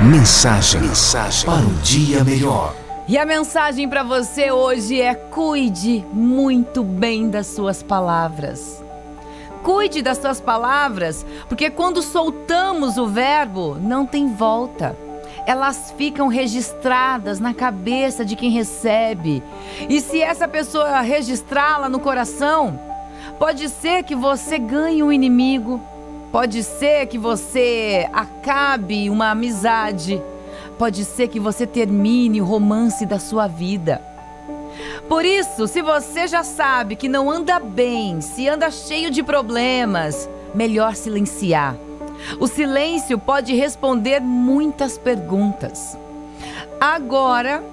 Mensagem, mensagem para um dia melhor. E a mensagem para você hoje é: cuide muito bem das suas palavras. Cuide das suas palavras, porque quando soltamos o verbo, não tem volta. Elas ficam registradas na cabeça de quem recebe. E se essa pessoa registrá-la no coração, pode ser que você ganhe um inimigo, Pode ser que você acabe uma amizade. Pode ser que você termine o romance da sua vida. Por isso, se você já sabe que não anda bem, se anda cheio de problemas, melhor silenciar. O silêncio pode responder muitas perguntas. Agora,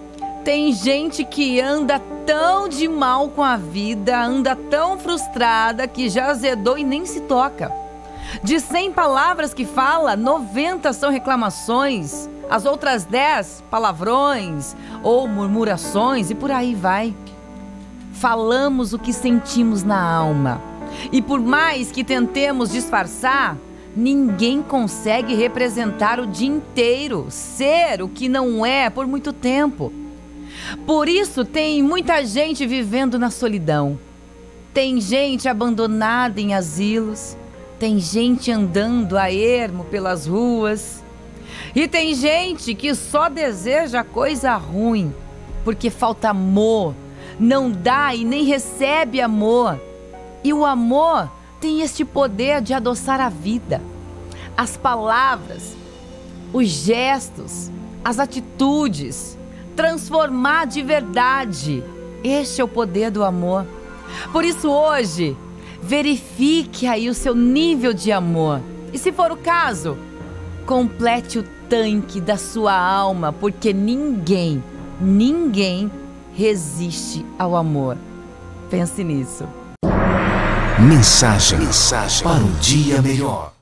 tem gente que anda tão de mal com a vida, anda tão frustrada que já azedou e nem se toca. De 100 palavras que fala, 90 são reclamações, as outras 10 palavrões ou murmurações e por aí vai. Falamos o que sentimos na alma. E por mais que tentemos disfarçar, ninguém consegue representar o dia inteiro, ser o que não é por muito tempo. Por isso tem muita gente vivendo na solidão. Tem gente abandonada em asilos tem gente andando a ermo pelas ruas. E tem gente que só deseja coisa ruim, porque falta amor, não dá e nem recebe amor. E o amor tem este poder de adoçar a vida. As palavras, os gestos, as atitudes, transformar de verdade. Este é o poder do amor. Por isso, hoje, Verifique aí o seu nível de amor. E se for o caso, complete o tanque da sua alma, porque ninguém, ninguém resiste ao amor. Pense nisso. Mensagem, mensagem para um dia melhor.